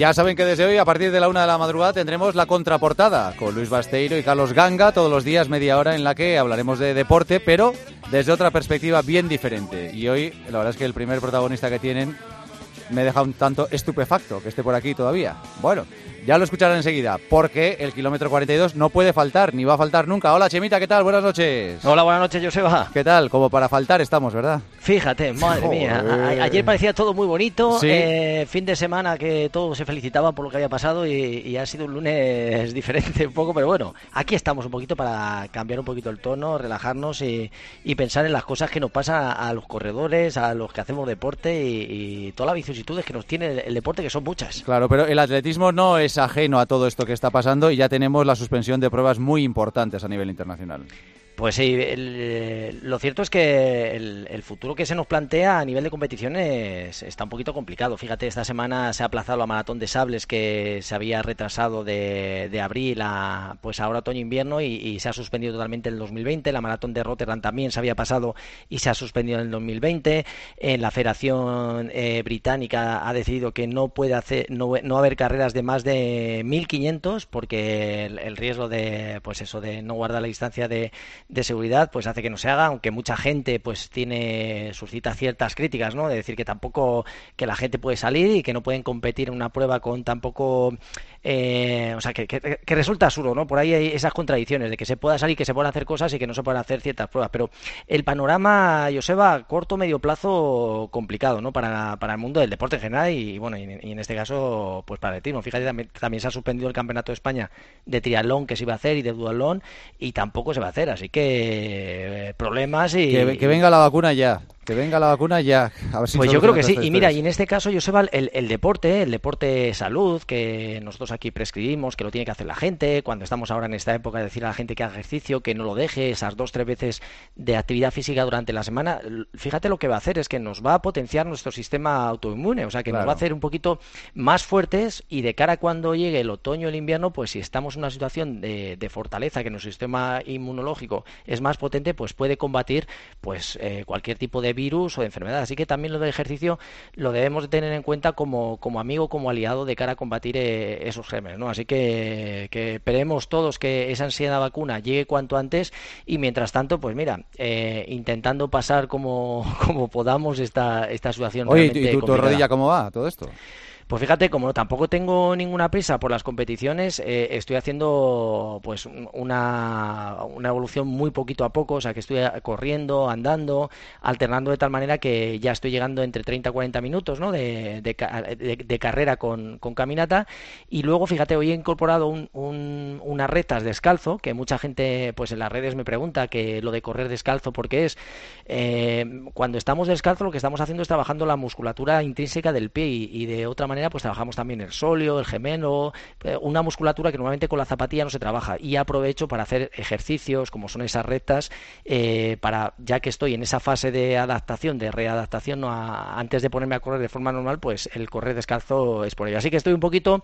Ya saben que desde hoy, a partir de la una de la madrugada, tendremos la contraportada con Luis Basteiro y Carlos Ganga, todos los días media hora en la que hablaremos de deporte, pero desde otra perspectiva bien diferente. Y hoy, la verdad es que el primer protagonista que tienen me deja un tanto estupefacto que esté por aquí todavía. Bueno, ya lo escucharán enseguida, porque el kilómetro 42 no puede faltar, ni va a faltar nunca. Hola Chemita, ¿qué tal? Buenas noches. Hola, buenas noches, Joseba. ¿Qué tal? Como para faltar estamos, ¿verdad? Fíjate, madre mía. Joder. Ayer parecía todo muy bonito. Sí. eh, fin de semana que todos se felicitaban por lo que había pasado y, y ha sido un lunes diferente un poco, pero bueno, aquí estamos un poquito para cambiar un poquito el tono, relajarnos y, y pensar en las cosas que nos pasan a, a los corredores, a los que hacemos deporte y, y todas las vicisitudes que nos tiene el, el deporte, que son muchas. Claro, pero el atletismo no es ajeno a todo esto que está pasando y ya tenemos la suspensión de pruebas muy importantes a nivel internacional. Pues sí, el- eh, lo cierto es que el, futuro que se nos plantea a nivel de competiciones está un poquito complicado. Fíjate, esta semana se ha aplazado la maratón de sables que se había retrasado de, de abril a pues ahora otoño-invierno y, y se ha suspendido totalmente el 2020. La maratón de Rotterdam también se había pasado y se ha suspendido en el 2020. En la Federación eh, Británica ha decidido que no puede hacer, no, no haber carreras de más de 1500 porque el, el riesgo de pues eso de no guardar la distancia de, de seguridad pues hace que no se haga, aunque mucha gente pues tiene suscita ciertas críticas, ¿no? De decir que tampoco que la gente puede salir y que no pueden competir en una prueba con tampoco eh, o sea, que, que- resulta absurdo, ¿no? Por ahí hay esas contradicciones de que se pueda salir, que se puedan hacer cosas y que no se puedan hacer ciertas pruebas. Pero el panorama, Joseba, corto medio plazo complicado, ¿no? Para, para el mundo del deporte en general y, bueno, y, en este caso, pues para el atletismo. Fíjate, también, también se ha suspendido el Campeonato de España de triatlón que se iba a hacer y de duatlón y tampoco se va a hacer. Así que eh, problemas y... Que, que venga la vacuna ya, que venga la vacuna ya. A ver si Pues yo creo que sí. Y mira, y en este caso, Joseba, el, el deporte, el deporte salud, que nosotros aquí prescribimos, que lo tiene que hacer la gente, cuando estamos ahora en esta época de decir a la gente que haga ejercicio, que no lo deje, esas dos, tres veces de actividad física durante la semana, fíjate lo que va a hacer, es que nos va a potenciar nuestro sistema autoinmune, o sea, que nos va a hacer un poquito más fuertes y de cara a cuando llegue el otoño el invierno, pues si estamos en una situación de, de fortaleza, que nuestro sistema inmunológico es más potente, pues puede combatir pues eh, cualquier tipo de virus o de enfermedad. Así que también lo del ejercicio lo debemos de tener en cuenta como, como amigo, como aliado de cara a combatir eh, esos gérmenes, ¿no? Así que, que esperemos todos que esa ansiedad vacuna llegue cuanto antes y mientras tanto, pues mira, eh, intentando pasar como, como podamos esta, esta situación Oye, ¿y tu- realmente ¿y tu, tu complicada. rodilla cómo va todo esto? Pues fíjate, como tampoco tengo ninguna prisa por las competiciones, eh, estoy haciendo pues un- una, una evolución muy poquito a poco, o sea que estoy corriendo, andando, alternando de tal manera que ya estoy llegando entre 30 y 40 minutos ¿no? de, de ca- de- de carrera con, con caminata y luego fíjate, hoy he incorporado un- un- unas retas descalzo, que mucha gente pues en las redes me pregunta que lo de correr descalzo porque es eh, cuando estamos descalzo lo que estamos haciendo es trabajando la musculatura intrínseca del pie y de otra manera pues trabajamos también el sóleo, el gemelo, eh, una musculatura que normalmente con la zapatilla no se trabaja y aprovecho para hacer ejercicios como son esas rectas eh, para ya que estoy en esa fase de adaptación, de readaptación a- antes de ponerme a correr de forma normal pues el correr descalzo es por ello. Así que estoy un poquito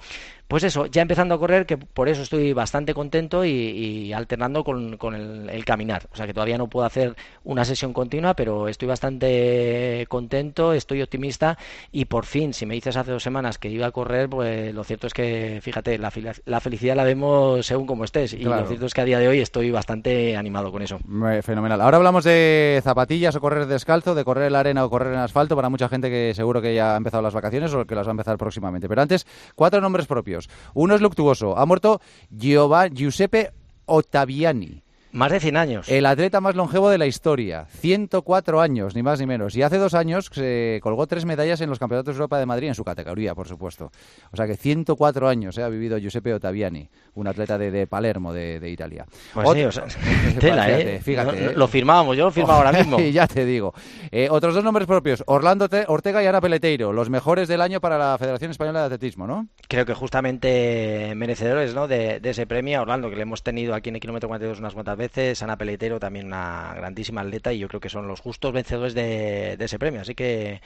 pues eso, ya empezando a correr que por eso estoy bastante contento y, alternando con, con el caminar. O sea que todavía no puedo hacer una sesión continua, pero estoy bastante contento, estoy optimista y por fin, si me dices hace dos semanas que iba a correr, pues lo cierto es que, fíjate, la, la felicidad la vemos según como estés y Claro. lo cierto es que a día de hoy estoy bastante animado con eso. Me- Fenomenal. Ahora hablamos de zapatillas o correr descalzo, de correr en la arena o correr en asfalto para mucha gente que seguro que ya ha empezado las vacaciones o que las va a empezar próximamente. Pero antes, cuatro nombres propios. Uno es luctuoso. Ha muerto Giova- Giuseppe Ottaviani. Más de 100 años. El atleta más longevo de la historia, 104 años, ni más ni menos. Y hace dos años se colgó tres medallas en los Campeonatos de Europa de Madrid, en su categoría, por supuesto. O sea que 104 años eh, ha vivido Giuseppe Ottaviani, un atleta de, de Palermo, de, de Italia. Pues Otro- sí, o sea, tela, Fíjate, ¿eh? fíjate, No- ¿eh? Lo firmábamos, yo lo firmaba ahora mismo. Y ya te digo. Eh, otros dos nombres propios, Orlando Te- Ortega y Ana Peleteiro, los mejores del año para la Federación Española de Atletismo, ¿no? creo que justamente merecedores ¿no? de, de ese premio Orlando, que le hemos tenido aquí en el kilómetro 42 unas cuantas veces, Ana Peletero también una grandísima atleta y yo creo que son los justos vencedores de, de ese premio. Así que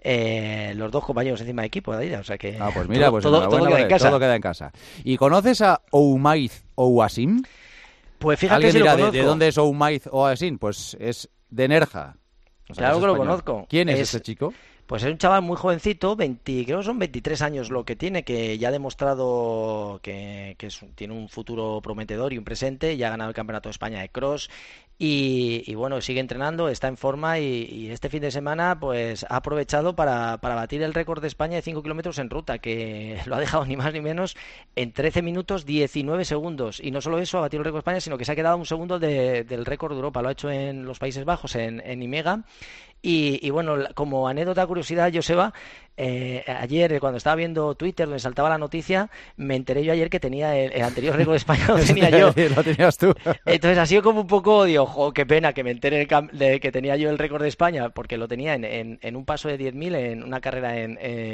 eh, los dos compañeros encima de equipo de o sea que Ah, pues mira, todo, pues todo- queda en casa. todo queda en casa. ¿Y conoces a Oumaiz Ouasim? Pues fíjate ¿Alguien si lo dirá, ¿de, conozco. de dónde es Oumaiz Ouasim? Pues es de Nerja. O sea, Claro que lo conozco. ¿Quién es, Es- ese chico? Pues es un chaval muy jovencito, 20, creo que son 23 años lo que tiene, que ya ha demostrado que, tiene un futuro prometedor y un presente, ya ha ganado el Campeonato de España de Cross y, bueno, sigue entrenando, está en forma y, este fin de semana pues ha aprovechado para, batir el récord de España de 5 kilómetros en ruta, que lo ha dejado ni más ni menos en 13 minutos 19 segundos. Y no solo eso, ha batido el récord de España, sino que se ha quedado un segundo del récord de Europa. Lo ha hecho en los Países Bajos, en, en Imega. Y, bueno, como anécdota, curiosidad, Joseba, eh, ayer cuando estaba viendo Twitter donde saltaba la noticia, me enteré yo ayer que tenía el, anterior récord de España, lo tenía yo. lo tenías tú. Entonces ha sido como un poco, digo, jo, qué pena que me enteré de que tenía yo el récord de España, porque lo tenía en, en, un paso de 10.000 en una carrera en,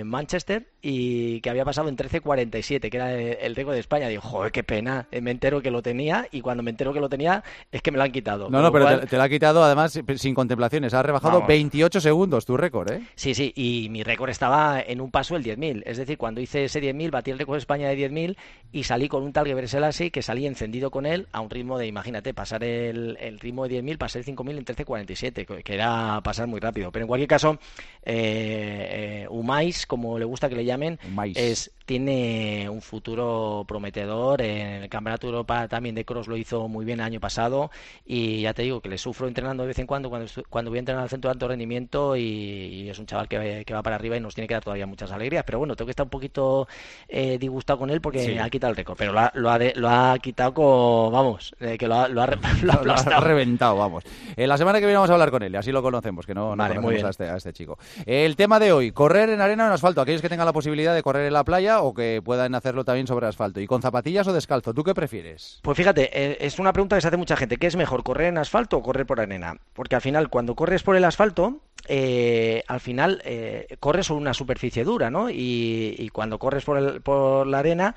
Manchester y que había pasado en 13.47, que era el, récord de España. Digo, joder, qué pena, eh, me entero que lo tenía y cuando me entero que lo tenía es que me lo han quitado. No, no, pero te, lo ha quitado además sin contemplaciones, ha rebajado 28 segundos tu récord, ¿eh? Sí, sí, y mi récord estaba en un paso el 10.000. Es decir, cuando hice ese 10.000, batí el récord de España de 10.000 y salí con un tal Gebre Selassie que salí encendido con él a un ritmo de, imagínate, pasar el, ritmo de 10.000, pasar el 5.000 en 13.47, que era pasar muy rápido. Pero en cualquier caso, eh, eh, Umais, como le gusta que le llamen, es tiene un futuro prometedor. En el Campeonato de Europa también de Cross lo hizo muy bien el año pasado y ya te digo que le sufro entrenando de vez en cuando cuando, cuando voy a entrenar al centro de alto rendimiento y, es un chaval que, va para arriba y nos tiene que dar todavía muchas alegrías. Pero bueno, tengo que estar un poquito eh, disgustado con él porque ha quitado el récord, pero lo ha, lo ha, lo ha quitado con, vamos, eh, que lo ha, lo ha, reventado, vamos. Eh, la semana que viene vamos a hablar con él, así lo conocemos, que no, no conocemos a este, a este chico. el tema de hoy, correr en arena o en asfalto, aquellos que tengan la posibilidad de correr en la playa o que puedan hacerlo también sobre asfalto. ¿Y con zapatillas o descalzo? ¿Tú qué prefieres? Pues fíjate, eh, es una pregunta que se hace mucha gente. ¿Qué es mejor, correr en asfalto o correr por arena? Porque al final, cuando corres por el asfalto, eh, al final eh, corres sobre una superficie dura, ¿no? Y, cuando corres por, la arena,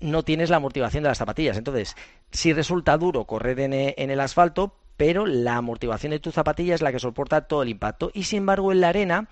no tienes la amortiguación de las zapatillas. Entonces, si resulta duro correr en, en el asfalto, pero la amortiguación de tu zapatilla es la que soporta todo el impacto. Y sin embargo, en la arena,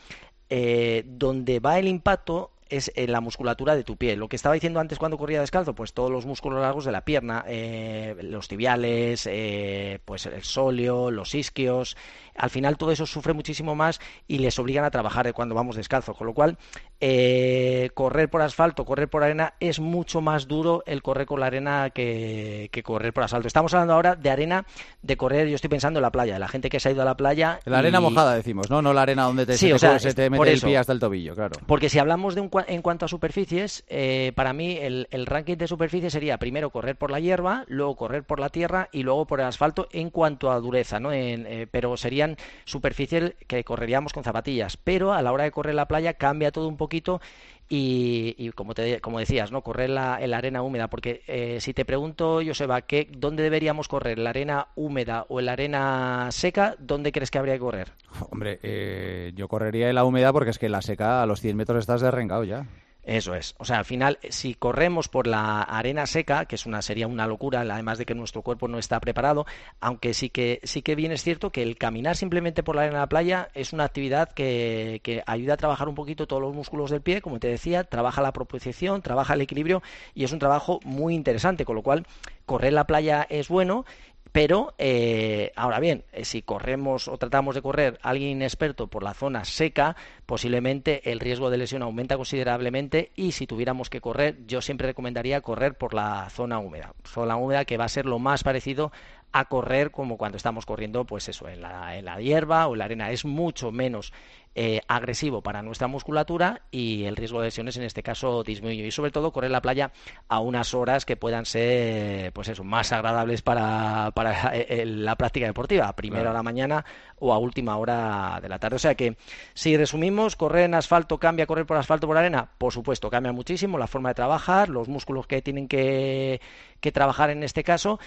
donde va el impacto, es en la musculatura de tu pie. Lo que estaba diciendo antes cuando corría descalzo, pues todos los músculos largos de la pierna, eh, los tibiales, eh, pues el sóleo, los isquios, al final todo eso sufre muchísimo más y les obligan a trabajar cuando vamos descalzo. Con lo cual, eh, correr por asfalto, correr por arena, es mucho más duro el correr con la arena que, correr por asfalto. Estamos hablando ahora de arena de correr, yo estoy pensando en la playa, la gente que se ha ido a la playa. La arena mojada, decimos, ¿no? No la arena donde te, se, te, mete el pie hasta el tobillo, claro. Porque si hablamos de un, en cuanto a superficies, eh, para mí el, ranking de superficies sería primero correr por la hierba, luego correr por la tierra y luego por el asfalto en cuanto a dureza, ¿no? Eh, pero sería superficies que correríamos con zapatillas, pero a la hora de correr la playa cambia todo un poquito y, como, te, decías, ¿no? correr la, en la arena húmeda, porque eh, si te pregunto, Joseba, ¿qué, ¿dónde deberíamos correr? ¿La arena húmeda o en la arena seca? ¿Dónde crees que habría que correr? Hombre, eh, yo correría en la húmeda porque es que en la seca a los 100 metros estás derrengado ya. Eso es. O sea, al final, si corremos por la arena seca, que es una sería una locura, además de que nuestro cuerpo no está preparado, aunque sí que sí que bien es cierto que el caminar simplemente por la arena de la playa es una actividad que, que ayuda a trabajar un poquito todos los músculos del pie, como te decía, trabaja la propulsión, trabaja el equilibrio y es un trabajo muy interesante, con lo cual correr la playa es bueno pero eh, ahora bien, eh, si corremos o tratamos de correr alguien inexperto por la zona seca, posiblemente el riesgo de lesión aumenta considerablemente y si tuviéramos que correr, yo siempre recomendaría correr por la zona húmeda, zona húmeda que va a ser lo más parecido a correr como cuando estamos corriendo, pues eso, en la, en la hierba o en la arena. Es mucho menos eh, agresivo para nuestra musculatura y el riesgo de lesiones en este caso disminuye. Y sobre todo correr la playa a unas horas que puedan ser, pues eso, más agradables para, para eh, eh, la práctica deportiva, a primera hora de la mañana o a última hora de la tarde. O sea que, si resumimos, correr en asfalto cambia, correr por asfalto por arena, por supuesto, cambia muchísimo la forma de trabajar, los músculos que tienen que, que trabajar en este caso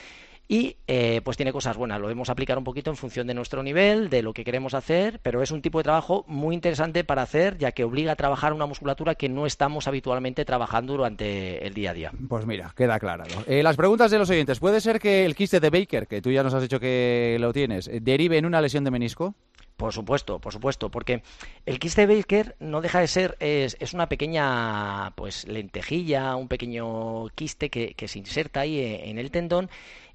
y eh, pues tiene cosas buenas. Lo debemos aplicar un poquito en función de nuestro nivel, de lo que queremos hacer, pero es un tipo de trabajo muy interesante para hacer, ya que obliga a trabajar una musculatura que no estamos habitualmente trabajando durante el día a día. Pues mira, queda aclarado. Eh, las preguntas de los oyentes. ¿Puede ser que el quiste de Baker, que tú ya nos has dicho que lo tienes, eh, derive en una lesión de menisco? Por supuesto, por supuesto, porque el quiste de Baker no deja de ser, es, es una pequeña pues lentejilla, un pequeño quiste que, que se inserta ahí en el tendón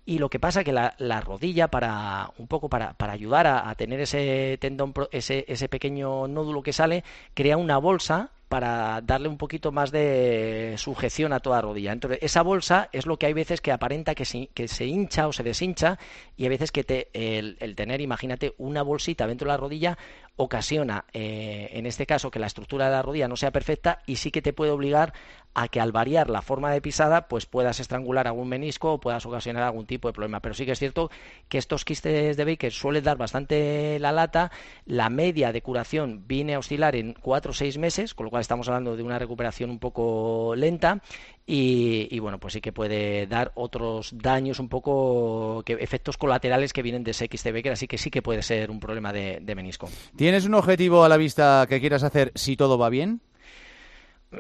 y lo que pasa que la, la rodilla para un poco para, para ayudar a, a tener ese tendón ese, ese pequeño nódulo que sale crea una bolsa para darle un poquito más de sujeción a toda rodilla. Entonces, esa bolsa es lo que hay veces que aparenta que se, que se hincha o se deshincha y hay veces que te, el, tener, imagínate, una bolsita dentro de la rodilla ocasiona, eh, en este caso, que la estructura de la rodilla no sea perfecta y sí que te puede obligar a que al variar la forma de pisada, pues puedas estrangular algún menisco o puedas ocasionar algún tipo de problema. Pero sí que es cierto que estos quistes de Baker suelen dar bastante la lata. La media de curación viene a oscilar en 4 o 6 meses, con lo cual estamos hablando de una recuperación un poco lenta. Y, y, bueno, pues sí que puede dar otros daños un poco, que, efectos colaterales que vienen de ese XT Baker, así que sí que puede ser un problema de, de menisco. ¿Tienes un objetivo a la vista que quieras hacer si todo va bien?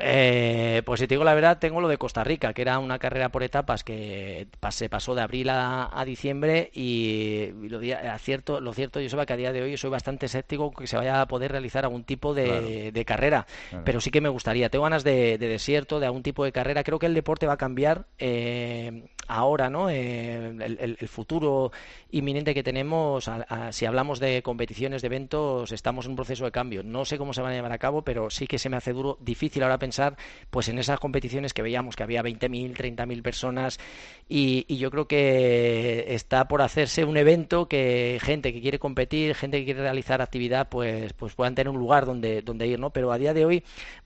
Eh, pues si te digo la verdad, tengo lo de Costa Rica, que era una carrera por etapas que se pasó de abril a, a diciembre y, y lo, cierto, lo cierto, yo sé que a día de hoy soy bastante escéptico que se vaya a poder realizar algún tipo de, claro. de carrera, claro. pero sí que me gustaría. Tengo ganas de, de, desierto, de algún tipo de carrera. Creo que el deporte va a cambiar eh, ahora, ¿no? Eh, el, el, el, futuro inminente que tenemos, a, a, si hablamos de competiciones, de eventos, estamos en un proceso de cambio. No sé cómo se van a llevar a cabo, pero sí que se me hace duro, difícil ahora pensar pues en esas competiciones que veíamos que había 20.000, 30.000 personas y, yo creo que está por hacerse un evento que gente que quiere competir, gente que quiere realizar actividad, pues, pues puedan tener un lugar donde, donde ir, ¿no? Pero a día de hoy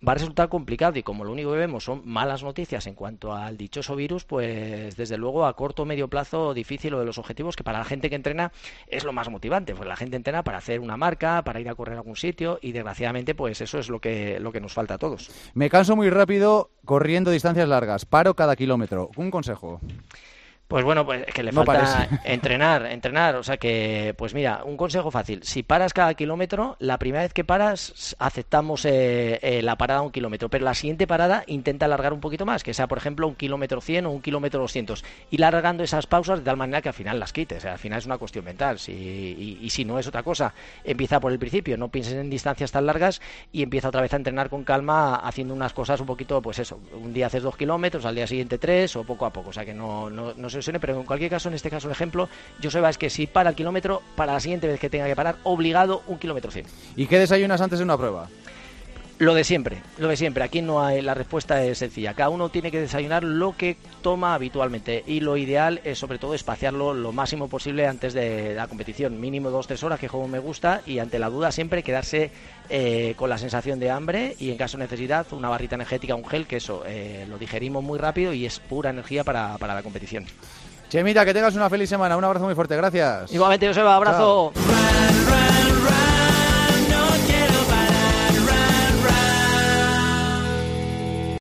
va a resultar complicado y como lo único que vemos son malas noticias en cuanto al dichoso virus, pues desde luego a corto medio plazo difícil lo de los objetivos que para la gente que entrena es lo más motivante, pues la gente entrena para hacer una marca, para ir a correr a algún sitio y desgraciadamente pues eso es lo que, lo que nos falta a todos. Me canso muy rápido corriendo distancias largas. Paro cada kilómetro. Un consejo. Pues bueno, pues que le no falta parece. entrenar, entrenar. O sea que, pues mira, un consejo fácil. Si paras cada kilómetro, la primera vez que paras, aceptamos eh, eh, la parada a un kilómetro. Pero la siguiente parada intenta alargar un poquito más, que sea, por ejemplo, un kilómetro 100 o un kilómetro 200. Y largando esas pausas de tal manera que al final las quites. O sea, al final es una cuestión mental. Si, y, y, si no es otra cosa, empieza por el principio. No pienses en distancias tan largas y empieza otra vez a entrenar con calma, haciendo unas cosas un poquito, pues eso. Un día haces dos kilómetros, al día siguiente tres o poco a poco. O sea que no, no, no se pero en cualquier caso, en este caso, el ejemplo, yo sé es que si para el kilómetro, para la siguiente vez que tenga que parar, obligado un kilómetro 100. ¿Y qué desayunas antes de una prueba? Lo de siempre, lo de siempre. Aquí no hay, la respuesta es sencilla. Cada uno tiene que desayunar lo que toma habitualmente y lo ideal es sobre todo espaciarlo lo máximo posible antes de la competición, mínimo dos tres horas que juego me gusta y ante la duda siempre quedarse eh, con la sensación de hambre y en caso de necesidad una barrita energética, un gel que eso eh, lo digerimos muy rápido y es pura energía para, para la competición. Chemita, que tengas una feliz semana. Un abrazo muy fuerte. Gracias. Igualmente, Joseba. Abrazo.